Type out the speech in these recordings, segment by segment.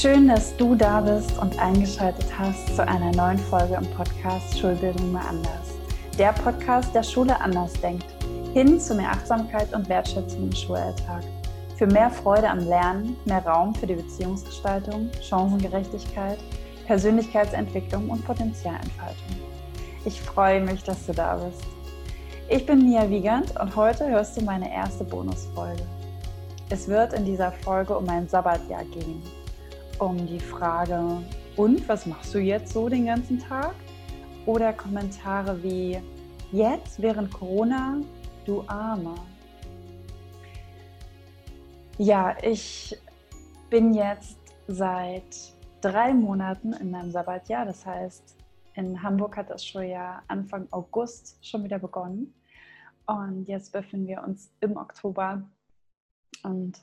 Schön, dass du da bist und eingeschaltet hast zu einer neuen Folge im Podcast Schulbildung mal anders. Der Podcast, der Schule anders denkt, hin zu mehr Achtsamkeit und Wertschätzung im Schulalltag. Für mehr Freude am Lernen, mehr Raum für die Beziehungsgestaltung, Chancengerechtigkeit, Persönlichkeitsentwicklung und Potenzialentfaltung. Ich freue mich, dass du da bist. Ich bin Mia Wiegand und heute hörst du meine erste Bonusfolge. Es wird in dieser Folge um mein Sabbatjahr gehen um die Frage, und was machst du jetzt so den ganzen Tag? Oder Kommentare wie, jetzt während Corona, du Armer. Ja, ich bin jetzt seit drei Monaten in meinem Sabbatjahr. Das heißt, in Hamburg hat das Schuljahr Anfang August schon wieder begonnen. Und jetzt befinden wir uns im Oktober. Und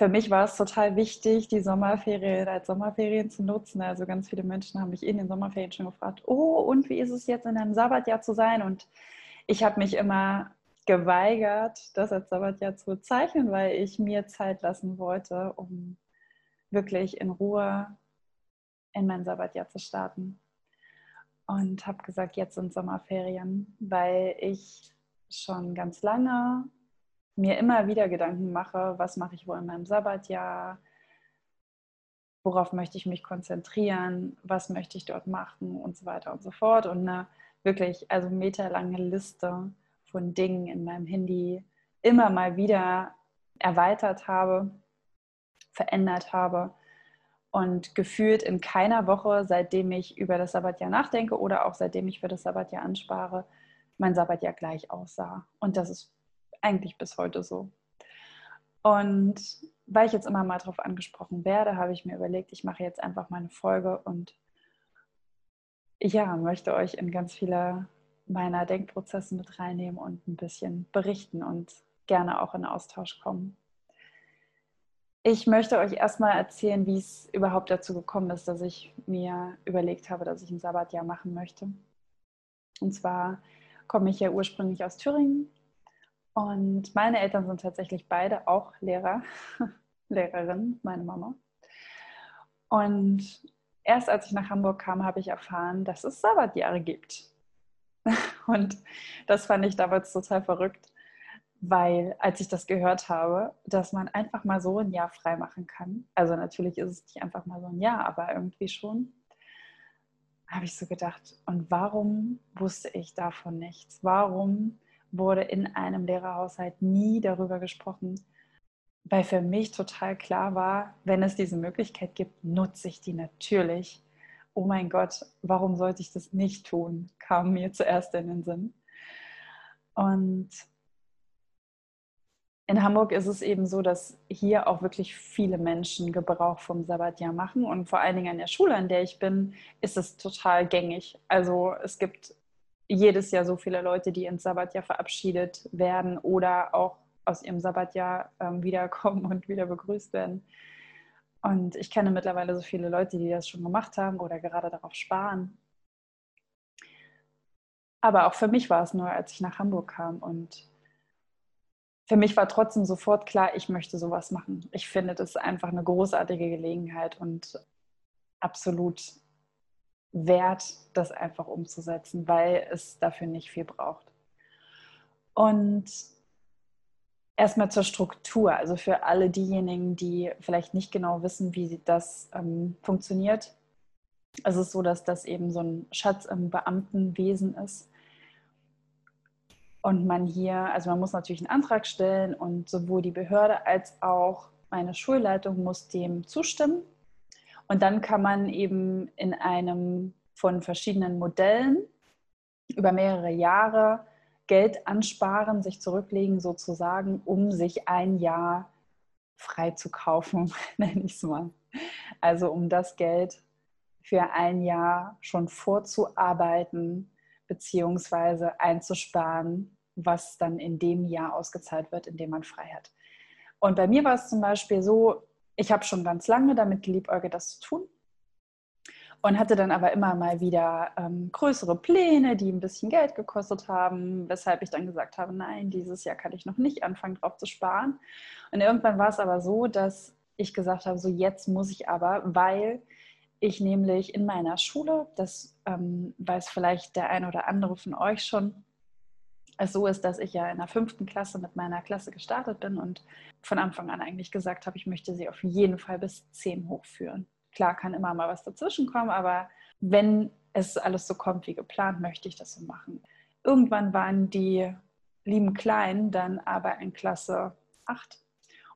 für mich war es total wichtig, die Sommerferien als Sommerferien zu nutzen. Also ganz viele Menschen haben mich in den Sommerferien schon gefragt, oh, und wie ist es jetzt in einem Sabbatjahr zu sein? Und ich habe mich immer geweigert, das als Sabbatjahr zu bezeichnen, weil ich mir Zeit lassen wollte, um wirklich in Ruhe in mein Sabbatjahr zu starten. Und habe gesagt, jetzt sind Sommerferien, weil ich schon ganz lange mir immer wieder Gedanken mache, was mache ich wohl in meinem Sabbatjahr, worauf möchte ich mich konzentrieren, was möchte ich dort machen und so weiter und so fort. Und eine wirklich also meterlange Liste von Dingen in meinem Handy immer mal wieder erweitert habe, verändert habe und gefühlt in keiner Woche, seitdem ich über das Sabbatjahr nachdenke oder auch seitdem ich für das Sabbatjahr anspare, mein Sabbatjahr gleich aussah. Und das ist eigentlich bis heute so. Und weil ich jetzt immer mal darauf angesprochen werde, habe ich mir überlegt, ich mache jetzt einfach meine Folge und ja, möchte euch in ganz viele meiner Denkprozesse mit reinnehmen und ein bisschen berichten und gerne auch in Austausch kommen. Ich möchte euch erstmal erzählen, wie es überhaupt dazu gekommen ist, dass ich mir überlegt habe, dass ich ein Sabbatjahr machen möchte. Und zwar komme ich ja ursprünglich aus Thüringen und meine Eltern sind tatsächlich beide auch Lehrer, Lehrerin, meine Mama. Und erst als ich nach Hamburg kam, habe ich erfahren, dass es Sabbatjahre gibt. Und das fand ich damals total verrückt, weil als ich das gehört habe, dass man einfach mal so ein Jahr frei machen kann, also natürlich ist es nicht einfach mal so ein Jahr, aber irgendwie schon, habe ich so gedacht, und warum wusste ich davon nichts? Warum wurde in einem Lehrerhaushalt nie darüber gesprochen, weil für mich total klar war, wenn es diese Möglichkeit gibt, nutze ich die natürlich. Oh mein Gott, warum sollte ich das nicht tun, kam mir zuerst in den Sinn. Und in Hamburg ist es eben so, dass hier auch wirklich viele Menschen Gebrauch vom Sabbatjahr machen. Und vor allen Dingen an der Schule, an der ich bin, ist es total gängig. Also es gibt jedes Jahr so viele Leute, die ins Sabbatjahr verabschiedet werden oder auch aus ihrem Sabbatjahr ähm, wiederkommen und wieder begrüßt werden. Und ich kenne mittlerweile so viele Leute, die das schon gemacht haben oder gerade darauf sparen. Aber auch für mich war es nur, als ich nach Hamburg kam. Und für mich war trotzdem sofort klar, ich möchte sowas machen. Ich finde das einfach eine großartige Gelegenheit und absolut wert, das einfach umzusetzen, weil es dafür nicht viel braucht. Und erstmal zur Struktur, also für alle diejenigen, die vielleicht nicht genau wissen, wie das ähm, funktioniert. Es ist so, dass das eben so ein Schatz im Beamtenwesen ist. Und man hier, also man muss natürlich einen Antrag stellen und sowohl die Behörde als auch meine Schulleitung muss dem zustimmen. Und dann kann man eben in einem von verschiedenen Modellen über mehrere Jahre Geld ansparen, sich zurücklegen sozusagen, um sich ein Jahr frei zu kaufen, nenne ich es mal. Also um das Geld für ein Jahr schon vorzuarbeiten beziehungsweise einzusparen, was dann in dem Jahr ausgezahlt wird, in dem man frei hat. Und bei mir war es zum Beispiel so, ich habe schon ganz lange damit geliebäugelt, das zu tun. Und hatte dann aber immer mal wieder ähm, größere Pläne, die ein bisschen Geld gekostet haben, weshalb ich dann gesagt habe, nein, dieses Jahr kann ich noch nicht anfangen, drauf zu sparen. Und irgendwann war es aber so, dass ich gesagt habe, so jetzt muss ich aber, weil ich nämlich in meiner Schule, das ähm, weiß vielleicht der ein oder andere von euch schon, es so ist, dass ich ja in der fünften Klasse mit meiner Klasse gestartet bin und von Anfang an eigentlich gesagt habe, ich möchte sie auf jeden Fall bis zehn hochführen. Klar kann immer mal was dazwischen kommen, aber wenn es alles so kommt wie geplant, möchte ich das so machen. Irgendwann waren die lieben Kleinen dann aber in Klasse 8.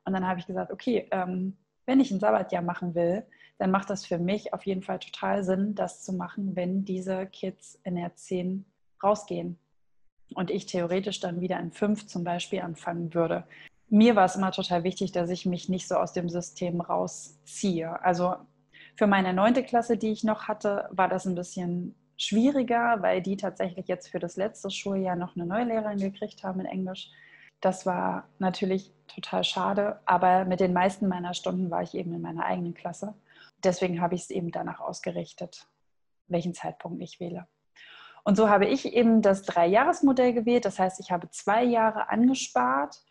Und dann habe ich gesagt, okay, ähm, wenn ich ein Sabbatjahr machen will, dann macht das für mich auf jeden Fall total Sinn, das zu machen, wenn diese Kids in der 10 rausgehen und ich theoretisch dann wieder in 5 zum Beispiel anfangen würde. Mir war es immer total wichtig, dass ich mich nicht so aus dem System rausziehe. Also für meine neunte Klasse, die ich noch hatte, war das ein bisschen schwieriger, weil die tatsächlich jetzt für das letzte Schuljahr noch eine neue Lehrerin gekriegt haben in Englisch. Das war natürlich total schade, aber mit den meisten meiner Stunden war ich eben in meiner eigenen Klasse. Deswegen habe ich es eben danach ausgerichtet, welchen Zeitpunkt ich wähle. Und so habe ich eben das Dreijahresmodell gewählt. Das heißt, ich habe zwei Jahre angespart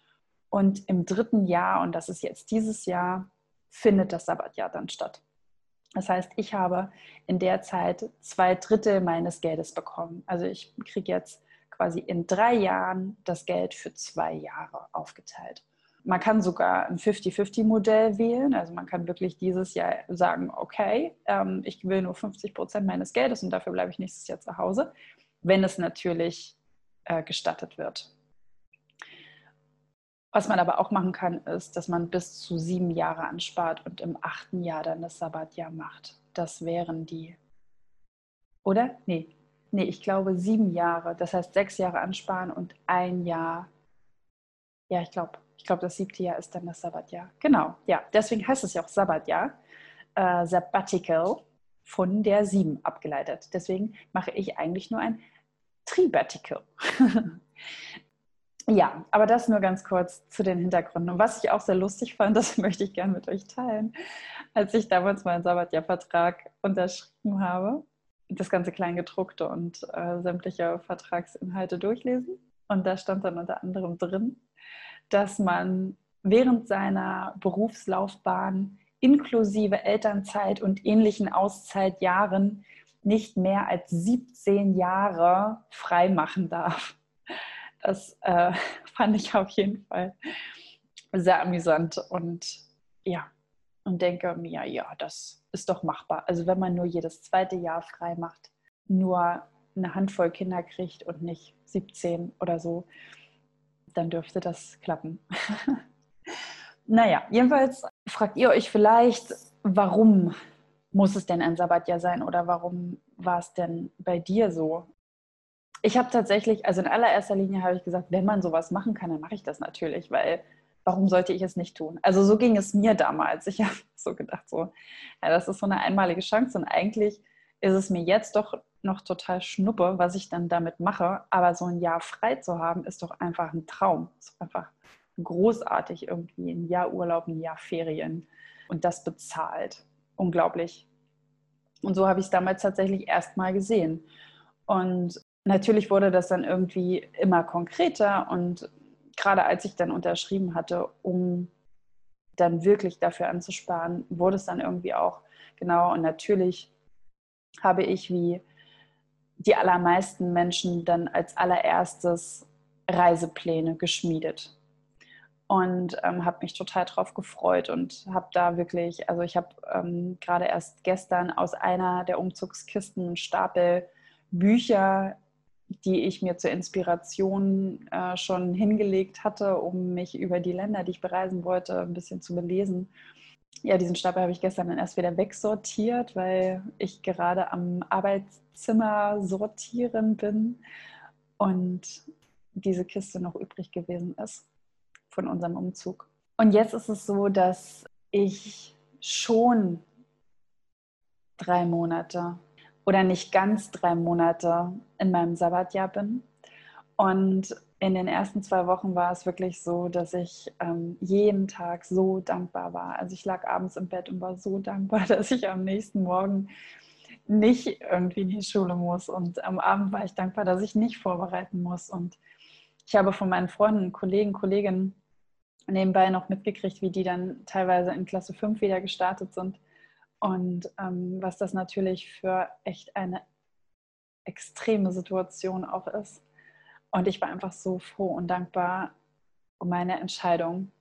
und im dritten Jahr, und das ist jetzt dieses Jahr, findet das Sabbatjahr dann statt. Das heißt, ich habe in der Zeit zwei Drittel meines Geldes bekommen. Also ich kriege jetzt quasi in drei Jahren das Geld für zwei Jahre aufgeteilt. Man kann sogar ein 50-50-Modell wählen. Also man kann wirklich dieses Jahr sagen, okay, ähm, ich will nur 50 Prozent meines Geldes und dafür bleibe ich nächstes Jahr zu Hause, wenn es natürlich äh, gestattet wird. Was man aber auch machen kann, ist, dass man bis zu sieben Jahre anspart und im achten Jahr dann das Sabbatjahr macht. Das wären die. Oder? Nee. Nee, ich glaube sieben Jahre. Das heißt sechs Jahre ansparen und ein Jahr. Ja, ich glaube, ich glaube, das siebte Jahr ist dann das Sabbatjahr. Genau, ja. Deswegen heißt es ja auch Sabbatjahr. Äh, Sabbatical von der sieben abgeleitet. Deswegen mache ich eigentlich nur ein Tribatical. Ja, aber das nur ganz kurz zu den Hintergründen. Und was ich auch sehr lustig fand, das möchte ich gerne mit euch teilen, als ich damals meinen Sabbatjahr-Vertrag unterschrieben habe, das ganze Kleingedruckte und äh, sämtliche Vertragsinhalte durchlesen. Und da stand dann unter anderem drin, dass man während seiner Berufslaufbahn inklusive Elternzeit und ähnlichen Auszeitjahren nicht mehr als 17 Jahre frei machen darf. Das äh, fand ich auf jeden Fall sehr amüsant und ja, und denke mir, ja, das ist doch machbar. Also wenn man nur jedes zweite Jahr frei macht, nur eine Handvoll Kinder kriegt und nicht 17 oder so, dann dürfte das klappen. naja, jedenfalls fragt ihr euch vielleicht, warum muss es denn ein Sabbatjahr sein oder warum war es denn bei dir so? Ich habe tatsächlich, also in allererster Linie habe ich gesagt, wenn man sowas machen kann, dann mache ich das natürlich, weil warum sollte ich es nicht tun? Also so ging es mir damals. Ich habe so gedacht, so, ja, das ist so eine einmalige Chance und eigentlich ist es mir jetzt doch noch total schnuppe, was ich dann damit mache. Aber so ein Jahr frei zu haben, ist doch einfach ein Traum. Ist einfach großartig irgendwie ein Jahr Urlaub, ein Jahr Ferien und das bezahlt. Unglaublich. Und so habe ich es damals tatsächlich erst mal gesehen. Und natürlich wurde das dann irgendwie immer konkreter und gerade als ich dann unterschrieben hatte, um dann wirklich dafür anzusparen, wurde es dann irgendwie auch genau und natürlich habe ich wie die allermeisten Menschen dann als allererstes Reisepläne geschmiedet und ähm, habe mich total drauf gefreut und habe da wirklich, also ich habe ähm, gerade erst gestern aus einer der Umzugskisten einen Stapel Bücher die ich mir zur Inspiration äh, schon hingelegt hatte, um mich über die Länder, die ich bereisen wollte, ein bisschen zu belesen. Ja, diesen Stapel habe ich gestern dann erst wieder wegsortiert, weil ich gerade am Arbeitszimmer sortieren bin und diese Kiste noch übrig gewesen ist von unserem Umzug. Und jetzt ist es so, dass ich schon drei Monate oder nicht ganz drei Monate in meinem Sabbatjahr bin. Und in den ersten zwei Wochen war es wirklich so, dass ich ähm, jeden Tag so dankbar war. Also ich lag abends im Bett und war so dankbar, dass ich am nächsten Morgen nicht irgendwie in die Schule muss. Und am Abend war ich dankbar, dass ich nicht vorbereiten muss. Und ich habe von meinen Freunden, Kollegen, Kolleginnen nebenbei noch mitgekriegt, wie die dann teilweise in Klasse 5 wieder gestartet sind. Und ähm, was das natürlich für echt eine extreme Situation auch ist. Und ich war einfach so froh und dankbar um meine Entscheidung.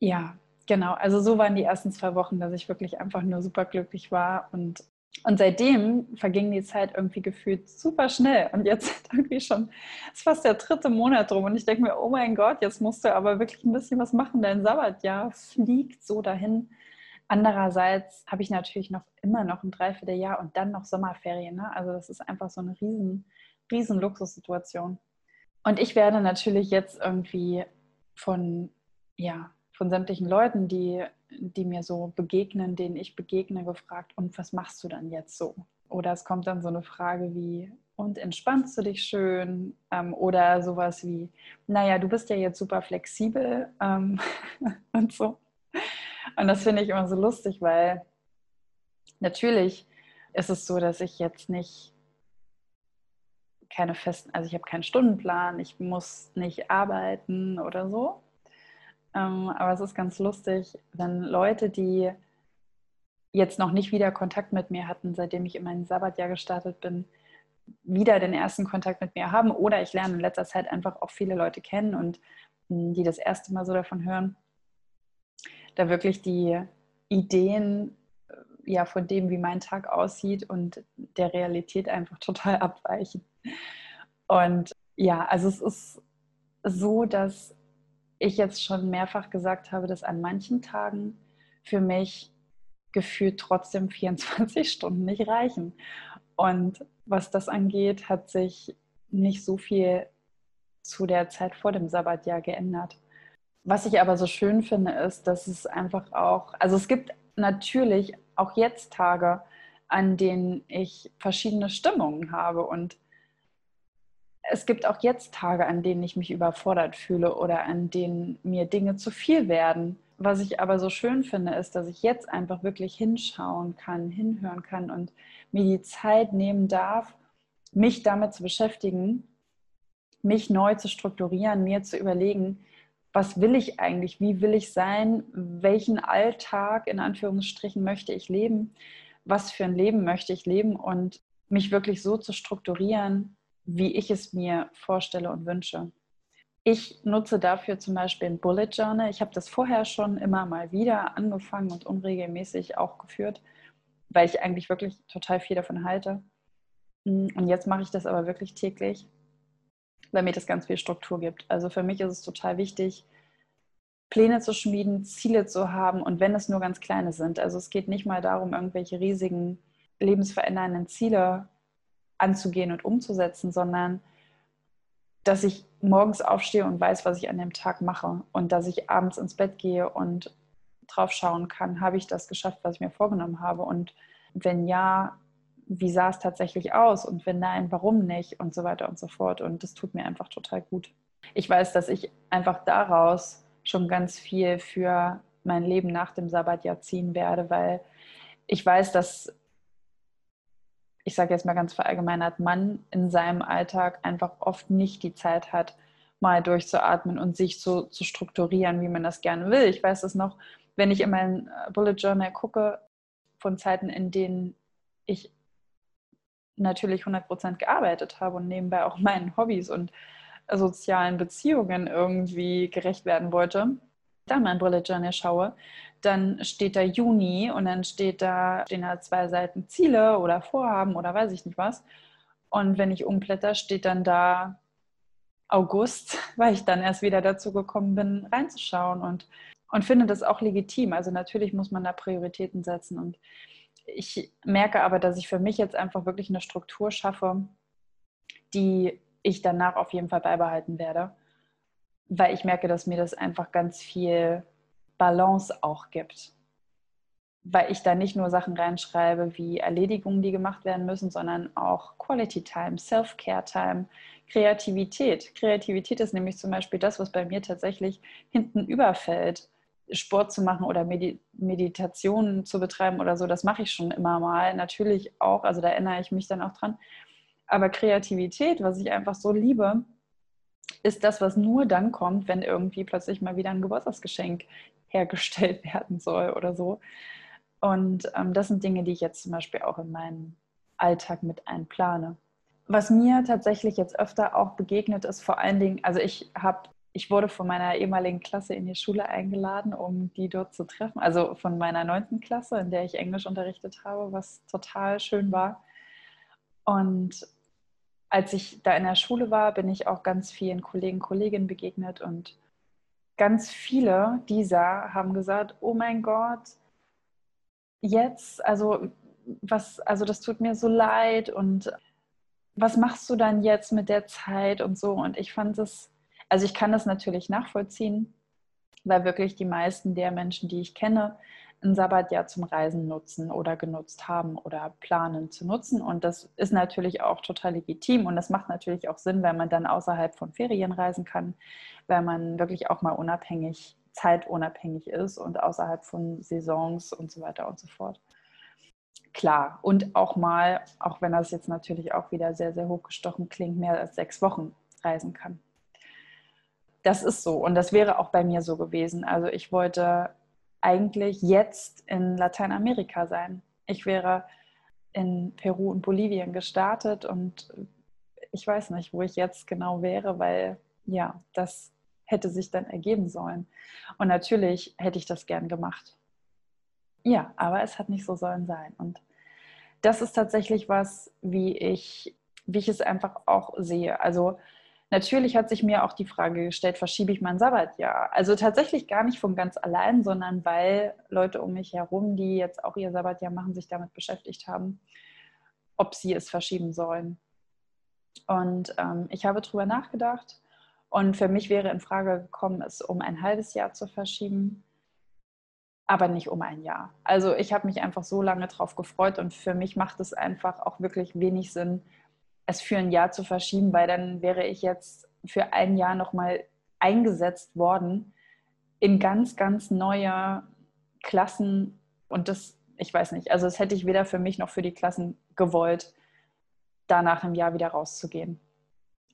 Ja, genau. Also so waren die ersten zwei Wochen, dass ich wirklich einfach nur super glücklich war und und seitdem verging die Zeit irgendwie gefühlt super schnell. Und jetzt irgendwie schon, ist fast der dritte Monat rum. Und ich denke mir, oh mein Gott, jetzt musst du aber wirklich ein bisschen was machen. Dein Sabbatjahr fliegt so dahin. Andererseits habe ich natürlich noch immer noch ein Dreivierteljahr und dann noch Sommerferien. Ne? Also das ist einfach so eine riesen, riesen Luxussituation. Und ich werde natürlich jetzt irgendwie von, ja, von sämtlichen Leuten, die, die mir so begegnen, denen ich begegne, gefragt, und was machst du dann jetzt so? Oder es kommt dann so eine Frage wie, und entspannst du dich schön? Ähm, oder sowas wie, naja, du bist ja jetzt super flexibel ähm, und so. Und das finde ich immer so lustig, weil natürlich ist es so, dass ich jetzt nicht keine festen, also ich habe keinen Stundenplan, ich muss nicht arbeiten oder so. Ähm, aber es ist ganz lustig, wenn Leute, die jetzt noch nicht wieder Kontakt mit mir hatten, seitdem ich in mein Sabbatjahr gestartet bin, wieder den ersten Kontakt mit mir haben oder ich lerne in letzter Zeit einfach auch viele Leute kennen und hm, die das erste Mal so davon hören, da wirklich die Ideen äh, ja von dem, wie mein Tag aussieht und der Realität einfach total abweichen. Und ja, also es ist so, dass ich jetzt schon mehrfach gesagt habe, dass an manchen Tagen für mich gefühlt trotzdem 24 Stunden nicht reichen. Und was das angeht, hat sich nicht so viel zu der Zeit vor dem Sabbatjahr geändert. Was ich aber so schön finde, ist, dass es einfach auch, also es gibt natürlich auch jetzt Tage, an denen ich verschiedene Stimmungen habe und es gibt auch jetzt Tage, an denen ich mich überfordert fühle oder an denen mir Dinge zu viel werden. Was ich aber so schön finde, ist, dass ich jetzt einfach wirklich hinschauen kann, hinhören kann und mir die Zeit nehmen darf, mich damit zu beschäftigen, mich neu zu strukturieren, mir zu überlegen, was will ich eigentlich, wie will ich sein, welchen Alltag in Anführungsstrichen möchte ich leben, was für ein Leben möchte ich leben und mich wirklich so zu strukturieren, wie ich es mir vorstelle und wünsche. Ich nutze dafür zum Beispiel ein Bullet Journal. Ich habe das vorher schon immer mal wieder angefangen und unregelmäßig auch geführt, weil ich eigentlich wirklich total viel davon halte. Und jetzt mache ich das aber wirklich täglich weil mir das ganz viel Struktur gibt. Also für mich ist es total wichtig, Pläne zu schmieden, Ziele zu haben und wenn es nur ganz kleine sind. Also es geht nicht mal darum, irgendwelche riesigen lebensverändernden Ziele anzugehen und umzusetzen, sondern dass ich morgens aufstehe und weiß, was ich an dem Tag mache und dass ich abends ins Bett gehe und drauf schauen kann, habe ich das geschafft, was ich mir vorgenommen habe und wenn ja, wie sah es tatsächlich aus und wenn nein, warum nicht und so weiter und so fort. Und das tut mir einfach total gut. Ich weiß, dass ich einfach daraus schon ganz viel für mein Leben nach dem Sabbatjahr ziehen werde, weil ich weiß, dass, ich sage jetzt mal ganz verallgemeinert, man in seinem Alltag einfach oft nicht die Zeit hat, mal durchzuatmen und sich so zu strukturieren, wie man das gerne will. Ich weiß es noch, wenn ich in mein Bullet Journal gucke, von Zeiten, in denen ich natürlich 100% gearbeitet habe und nebenbei auch meinen Hobbys und sozialen Beziehungen irgendwie gerecht werden wollte, dann mein Bullet Journal schaue, dann steht da Juni und dann steht da, stehen da zwei Seiten Ziele oder Vorhaben oder weiß ich nicht was. Und wenn ich umblätter, steht dann da August, weil ich dann erst wieder dazu gekommen bin, reinzuschauen und, und finde das auch legitim. Also natürlich muss man da Prioritäten setzen und ich merke aber, dass ich für mich jetzt einfach wirklich eine Struktur schaffe, die ich danach auf jeden Fall beibehalten werde, weil ich merke, dass mir das einfach ganz viel Balance auch gibt. Weil ich da nicht nur Sachen reinschreibe wie Erledigungen, die gemacht werden müssen, sondern auch Quality Time, Self-Care Time, Kreativität. Kreativität ist nämlich zum Beispiel das, was bei mir tatsächlich hinten überfällt Sport zu machen oder Medi Meditation zu betreiben oder so, das mache ich schon immer mal. Natürlich auch, also da erinnere ich mich dann auch dran. Aber Kreativität, was ich einfach so liebe, ist das, was nur dann kommt, wenn irgendwie plötzlich mal wieder ein Geburtstagsgeschenk hergestellt werden soll oder so. Und ähm, das sind Dinge, die ich jetzt zum Beispiel auch in meinen Alltag mit einplane. Was mir tatsächlich jetzt öfter auch begegnet ist, vor allen Dingen, also ich habe ich wurde von meiner ehemaligen Klasse in die Schule eingeladen, um die dort zu treffen. Also von meiner neunten Klasse, in der ich Englisch unterrichtet habe, was total schön war. Und als ich da in der Schule war, bin ich auch ganz vielen Kollegen, Kolleginnen begegnet und ganz viele dieser haben gesagt, oh mein Gott, jetzt, also was, also das tut mir so leid und was machst du dann jetzt mit der Zeit und so. Und ich fand es, also ich kann das natürlich nachvollziehen, weil wirklich die meisten der Menschen, die ich kenne, ein Sabbatjahr zum Reisen nutzen oder genutzt haben oder planen zu nutzen. Und das ist natürlich auch total legitim und das macht natürlich auch Sinn, weil man dann außerhalb von Ferien reisen kann, weil man wirklich auch mal unabhängig, zeitunabhängig ist und außerhalb von Saisons und so weiter und so fort. Klar, und auch mal, auch wenn das jetzt natürlich auch wieder sehr, sehr hochgestochen klingt, mehr als sechs Wochen reisen kann. Das ist so und das wäre auch bei mir so gewesen. Also ich wollte eigentlich jetzt in Lateinamerika sein. Ich wäre in Peru und Bolivien gestartet und ich weiß nicht, wo ich jetzt genau wäre, weil ja, das hätte sich dann ergeben sollen. Und natürlich hätte ich das gern gemacht. Ja, aber es hat nicht so sollen sein. Und das ist tatsächlich was, wie ich, wie ich es einfach auch sehe. Also Natürlich hat sich mir auch die Frage gestellt, verschiebe ich mein Sabbatjahr? Also tatsächlich gar nicht von ganz allein, sondern weil Leute um mich herum, die jetzt auch ihr Sabbatjahr machen, sich damit beschäftigt haben, ob sie es verschieben sollen. Und ähm, ich habe darüber nachgedacht und für mich wäre in Frage gekommen, es um ein halbes Jahr zu verschieben, aber nicht um ein Jahr. Also ich habe mich einfach so lange darauf gefreut und für mich macht es einfach auch wirklich wenig Sinn, es für ein Jahr zu verschieben, weil dann wäre ich jetzt für ein Jahr nochmal eingesetzt worden in ganz, ganz neue Klassen. Und das, ich weiß nicht, also das hätte ich weder für mich noch für die Klassen gewollt, danach im Jahr wieder rauszugehen.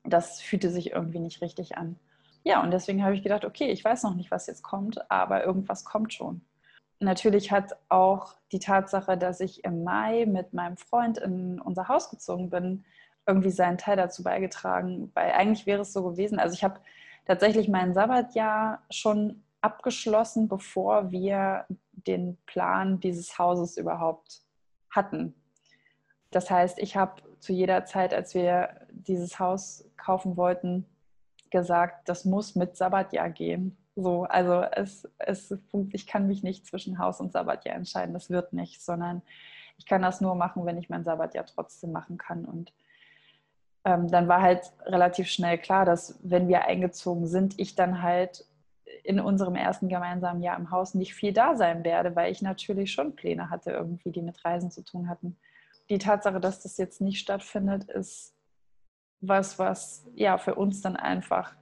Das fühlte sich irgendwie nicht richtig an. Ja, und deswegen habe ich gedacht, okay, ich weiß noch nicht, was jetzt kommt, aber irgendwas kommt schon. Natürlich hat auch die Tatsache, dass ich im Mai mit meinem Freund in unser Haus gezogen bin, irgendwie seinen Teil dazu beigetragen, weil eigentlich wäre es so gewesen, also ich habe tatsächlich mein Sabbatjahr schon abgeschlossen, bevor wir den Plan dieses Hauses überhaupt hatten. Das heißt, ich habe zu jeder Zeit, als wir dieses Haus kaufen wollten, gesagt, das muss mit Sabbatjahr gehen. So, also es, es, ich kann mich nicht zwischen Haus und Sabbatjahr entscheiden, das wird nicht, sondern ich kann das nur machen, wenn ich mein Sabbatjahr trotzdem machen kann. Und ähm, dann war halt relativ schnell klar, dass wenn wir eingezogen sind, ich dann halt in unserem ersten gemeinsamen Jahr im Haus nicht viel da sein werde, weil ich natürlich schon Pläne hatte, irgendwie, die mit Reisen zu tun hatten. Die Tatsache, dass das jetzt nicht stattfindet, ist was, was ja für uns dann einfach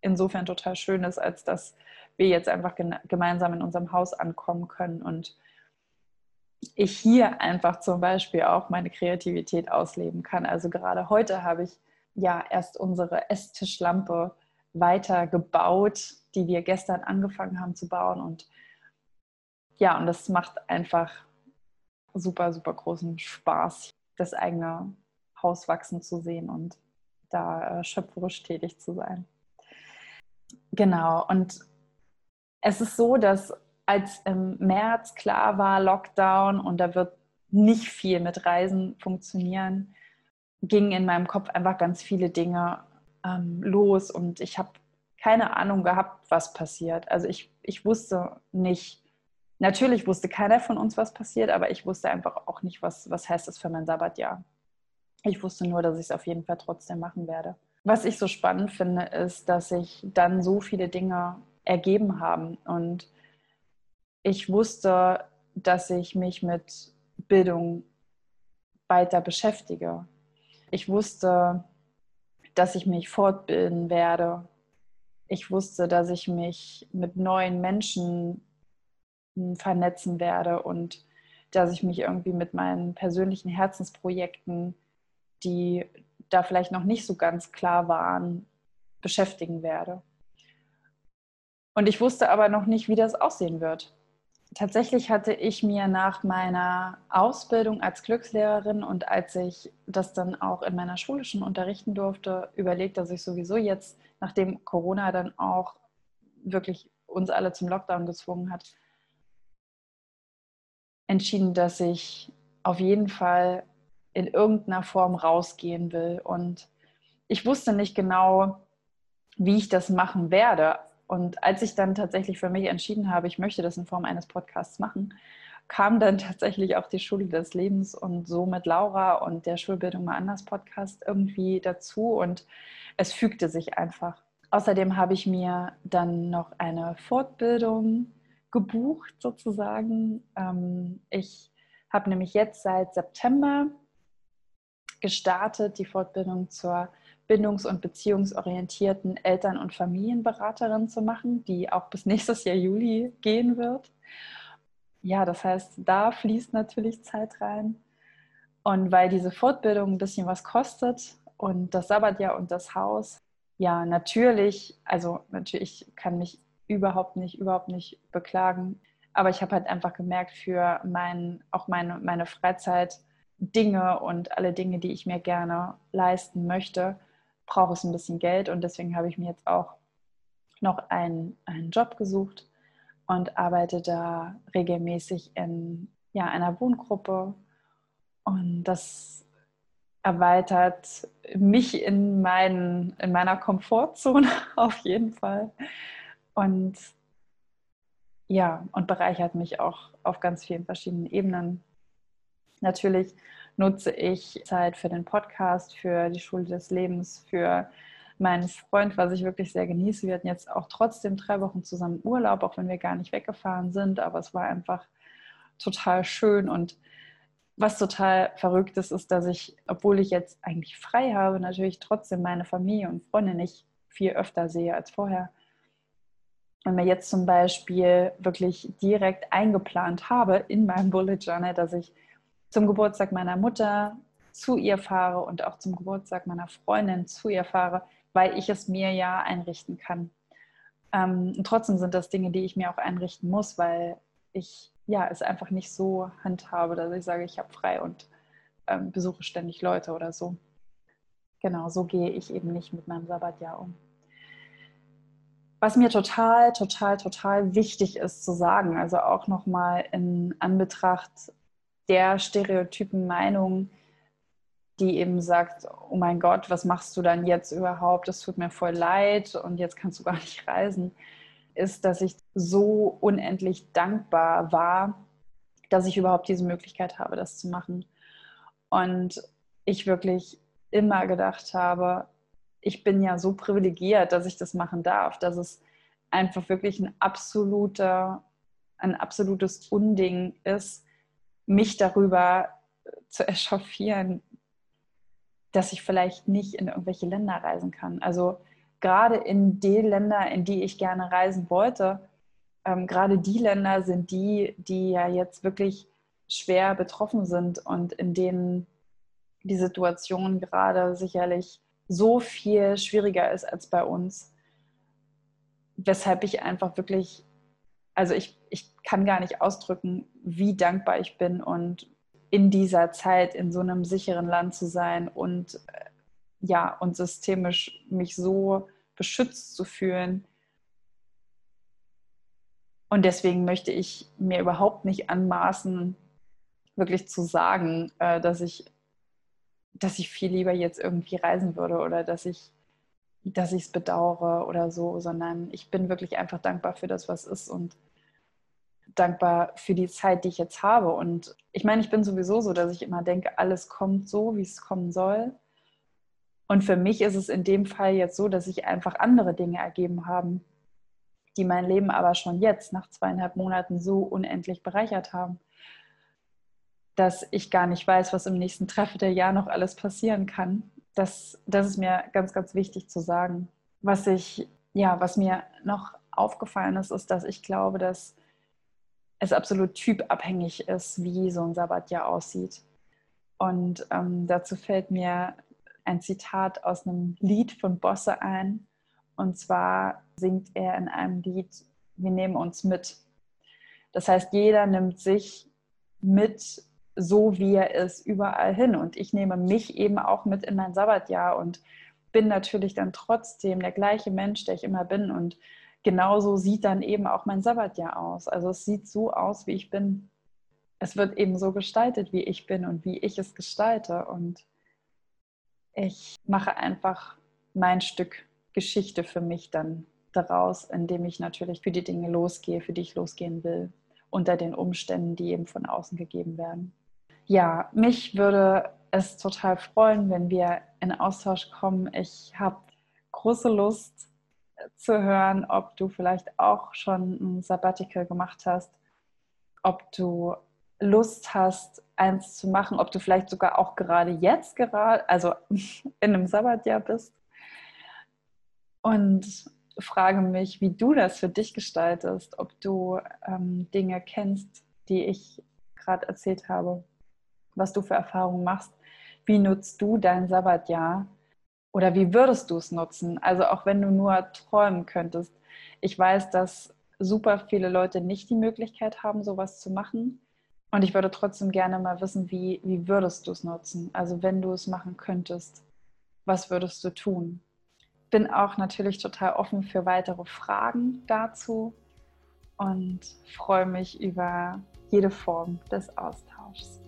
insofern total schön ist, als dass wir jetzt einfach gemeinsam in unserem Haus ankommen können und ich hier einfach zum Beispiel auch meine Kreativität ausleben kann. Also gerade heute habe ich ja erst unsere Esstischlampe weiter gebaut, die wir gestern angefangen haben zu bauen. Und ja, und das macht einfach super, super großen Spaß, das eigene Haus wachsen zu sehen und da äh, schöpferisch tätig zu sein. Genau, und es ist so, dass als im März klar war, Lockdown und da wird nicht viel mit Reisen funktionieren, gingen in meinem Kopf einfach ganz viele Dinge ähm, los und ich habe keine Ahnung gehabt, was passiert. Also ich, ich wusste nicht, natürlich wusste keiner von uns, was passiert, aber ich wusste einfach auch nicht, was, was heißt das für mein Sabbatjahr. Ich wusste nur, dass ich es auf jeden Fall trotzdem machen werde. Was ich so spannend finde, ist, dass sich dann so viele Dinge ergeben haben und ich wusste, dass ich mich mit Bildung weiter beschäftige. Ich wusste, dass ich mich fortbilden werde. Ich wusste, dass ich mich mit neuen Menschen vernetzen werde und dass ich mich irgendwie mit meinen persönlichen Herzensprojekten, die da vielleicht noch nicht so ganz klar waren, beschäftigen werde. Und ich wusste aber noch nicht, wie das aussehen wird. Tatsächlich hatte ich mir nach meiner Ausbildung als Glückslehrerin und als ich das dann auch in meiner Schule schon unterrichten durfte, überlegt, dass ich sowieso jetzt, nachdem Corona dann auch wirklich uns alle zum Lockdown gezwungen hat, entschieden, dass ich auf jeden Fall in irgendeiner Form rausgehen will. Und ich wusste nicht genau, wie ich das machen werde. Und als ich dann tatsächlich für mich entschieden habe, ich möchte das in Form eines Podcasts machen, kam dann tatsächlich auch die Schule des Lebens und so mit Laura und der Schulbildung mal anders Podcast irgendwie dazu und es fügte sich einfach. Außerdem habe ich mir dann noch eine Fortbildung gebucht sozusagen. Ähm, ich habe nämlich jetzt seit September gestartet die Fortbildung zur bindungs- und beziehungsorientierten Eltern- und Familienberaterin zu machen, die auch bis nächstes Jahr Juli gehen wird. Ja, das heißt, da fließt natürlich Zeit rein. Und weil diese Fortbildung ein bisschen was kostet und das Sabbatjahr und das Haus, ja, natürlich, also natürlich kann mich überhaupt nicht, überhaupt nicht beklagen. Aber ich habe halt einfach gemerkt, für mein, auch meine, meine Freizeit, Dinge und alle Dinge, die ich mir gerne leisten möchte, brauche es ein bisschen Geld und deswegen habe ich mir jetzt auch noch einen, einen Job gesucht und arbeite da regelmäßig in ja, einer Wohngruppe und das erweitert mich in, meinen, in meiner Komfortzone auf jeden Fall und ja, und bereichert mich auch auf ganz vielen verschiedenen Ebenen. Natürlich nutze ich Zeit für den Podcast, für die Schule des Lebens, für meinen Freund, was ich wirklich sehr genieße. Wir hatten jetzt auch trotzdem drei Wochen zusammen Urlaub, auch wenn wir gar nicht weggefahren sind, aber es war einfach total schön und was total verrückt ist, ist, dass ich, obwohl ich jetzt eigentlich frei habe, natürlich trotzdem meine Familie und Freunde nicht viel öfter sehe als vorher. Und mir jetzt zum Beispiel wirklich direkt eingeplant habe in meinem Bullet Journal, dass ich zum Geburtstag meiner Mutter zu ihr fahre und auch zum Geburtstag meiner Freundin zu ihr fahre, weil ich es mir ja einrichten kann. Ähm, und trotzdem sind das Dinge, die ich mir auch einrichten muss, weil ich ja es einfach nicht so handhabe, dass ich sage, ich habe frei und ähm, besuche ständig Leute oder so. Genau, so gehe ich eben nicht mit meinem Sabbatjahr um. Was mir total, total, total wichtig ist zu sagen, also auch nochmal in Anbetracht der stereotypen Meinung, die eben sagt, oh mein Gott, was machst du dann jetzt überhaupt? Es tut mir voll leid und jetzt kannst du gar nicht reisen, ist, dass ich so unendlich dankbar war, dass ich überhaupt diese Möglichkeit habe, das zu machen. Und ich wirklich immer gedacht habe, ich bin ja so privilegiert, dass ich das machen darf, dass es einfach wirklich ein absoluter, ein absolutes Unding ist, mich darüber zu echauffieren, dass ich vielleicht nicht in irgendwelche Länder reisen kann. Also gerade in die Länder, in die ich gerne reisen wollte, ähm, gerade die Länder sind die, die ja jetzt wirklich schwer betroffen sind und in denen die Situation gerade sicherlich so viel schwieriger ist als bei uns. Weshalb ich einfach wirklich also ich, ich kann gar nicht ausdrücken, wie dankbar ich bin und in dieser Zeit in so einem sicheren Land zu sein und äh, ja, und systemisch mich so beschützt zu fühlen. Und deswegen möchte ich mir überhaupt nicht anmaßen, wirklich zu sagen, äh, dass ich, dass ich viel lieber jetzt irgendwie reisen würde oder dass ich dass es bedauere oder so, sondern ich bin wirklich einfach dankbar für das, was ist und dankbar für die Zeit, die ich jetzt habe. Und ich meine, ich bin sowieso so, dass ich immer denke, alles kommt so, wie es kommen soll. Und für mich ist es in dem Fall jetzt so, dass sich einfach andere Dinge ergeben haben, die mein Leben aber schon jetzt nach zweieinhalb Monaten so unendlich bereichert haben, dass ich gar nicht weiß, was im nächsten Treffen der Jahr noch alles passieren kann. Das, das ist mir ganz, ganz wichtig zu sagen. Was ich, ja, was mir noch aufgefallen ist, ist, dass ich glaube, dass es absolut typabhängig ist, wie so ein Sabbatjahr aussieht. Und ähm, dazu fällt mir ein Zitat aus einem Lied von Bosse ein. Und zwar singt er in einem Lied, wir nehmen uns mit. Das heißt, jeder nimmt sich mit, so wie er ist, überall hin. Und ich nehme mich eben auch mit in mein Sabbatjahr und bin natürlich dann trotzdem der gleiche Mensch, der ich immer bin. Und genauso sieht dann eben auch mein Sabbatjahr aus. Also es sieht so aus, wie ich bin. Es wird eben so gestaltet, wie ich bin und wie ich es gestalte. Und ich mache einfach mein Stück Geschichte für mich dann daraus, indem ich natürlich für die Dinge losgehe, für die ich losgehen will, unter den Umständen, die eben von außen gegeben werden. Ja, mich würde es total freuen, wenn wir in Austausch kommen. Ich habe große Lust zu hören, ob du vielleicht auch schon ein Sabbatical gemacht hast, ob du Lust hast, eins zu machen, ob du vielleicht sogar auch gerade jetzt, gerade, also in einem Sabbatjahr bist. Und frage mich, wie du das für dich gestaltest, ob du ähm, Dinge kennst, die ich gerade erzählt habe, was du für Erfahrungen machst. Wie nutzt du dein Sabbatjahr? Oder wie würdest du es nutzen? Also auch wenn du nur träumen könntest. Ich weiß, dass super viele Leute nicht die Möglichkeit haben, sowas zu machen. Und ich würde trotzdem gerne mal wissen, wie, wie würdest du es nutzen? Also wenn du es machen könntest, was würdest du tun? Bin auch natürlich total offen für weitere Fragen dazu und freue mich über jede Form des Austauschs.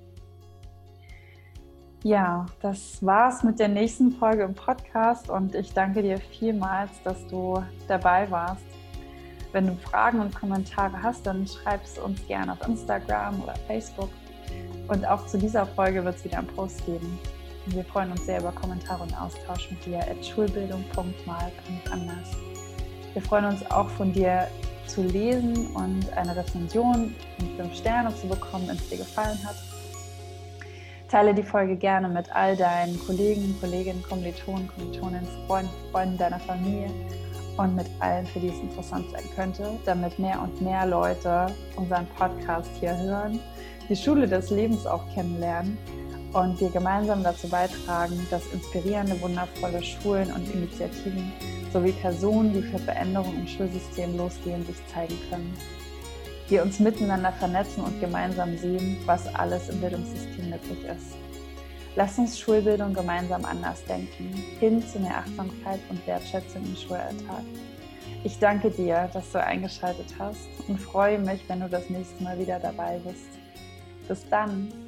Ja, das war's mit der nächsten Folge im Podcast und ich danke dir vielmals, dass du dabei warst. Wenn du Fragen und Kommentare hast, dann schreib es uns gerne auf Instagram oder Facebook. Und auch zu dieser Folge wird es wieder einen Post geben. Wir freuen uns sehr über Kommentare und Austausch mit dir at schulbildung.mal.anders. Wir freuen uns auch von dir zu lesen und eine Rezension und fünf Sterne zu bekommen, wenn es dir gefallen hat. Teile die Folge gerne mit all deinen Kollegen, Kolleginnen, Kommilitonen, Kommilitonen, Freunden, Freunden deiner Familie und mit allen, für die es interessant sein könnte, damit mehr und mehr Leute unseren Podcast hier hören, die Schule des Lebens auch kennenlernen und wir gemeinsam dazu beitragen, dass inspirierende, wundervolle Schulen und Initiativen sowie Personen, die für Veränderungen im Schulsystem losgehen, sich zeigen können wir uns miteinander vernetzen und gemeinsam sehen, was alles im Bildungssystem möglich ist. Lass uns Schulbildung gemeinsam anders denken, hin zu mehr Achtsamkeit und Wertschätzung im Schulalltag. Ich danke dir, dass du eingeschaltet hast und freue mich, wenn du das nächste Mal wieder dabei bist. Bis dann!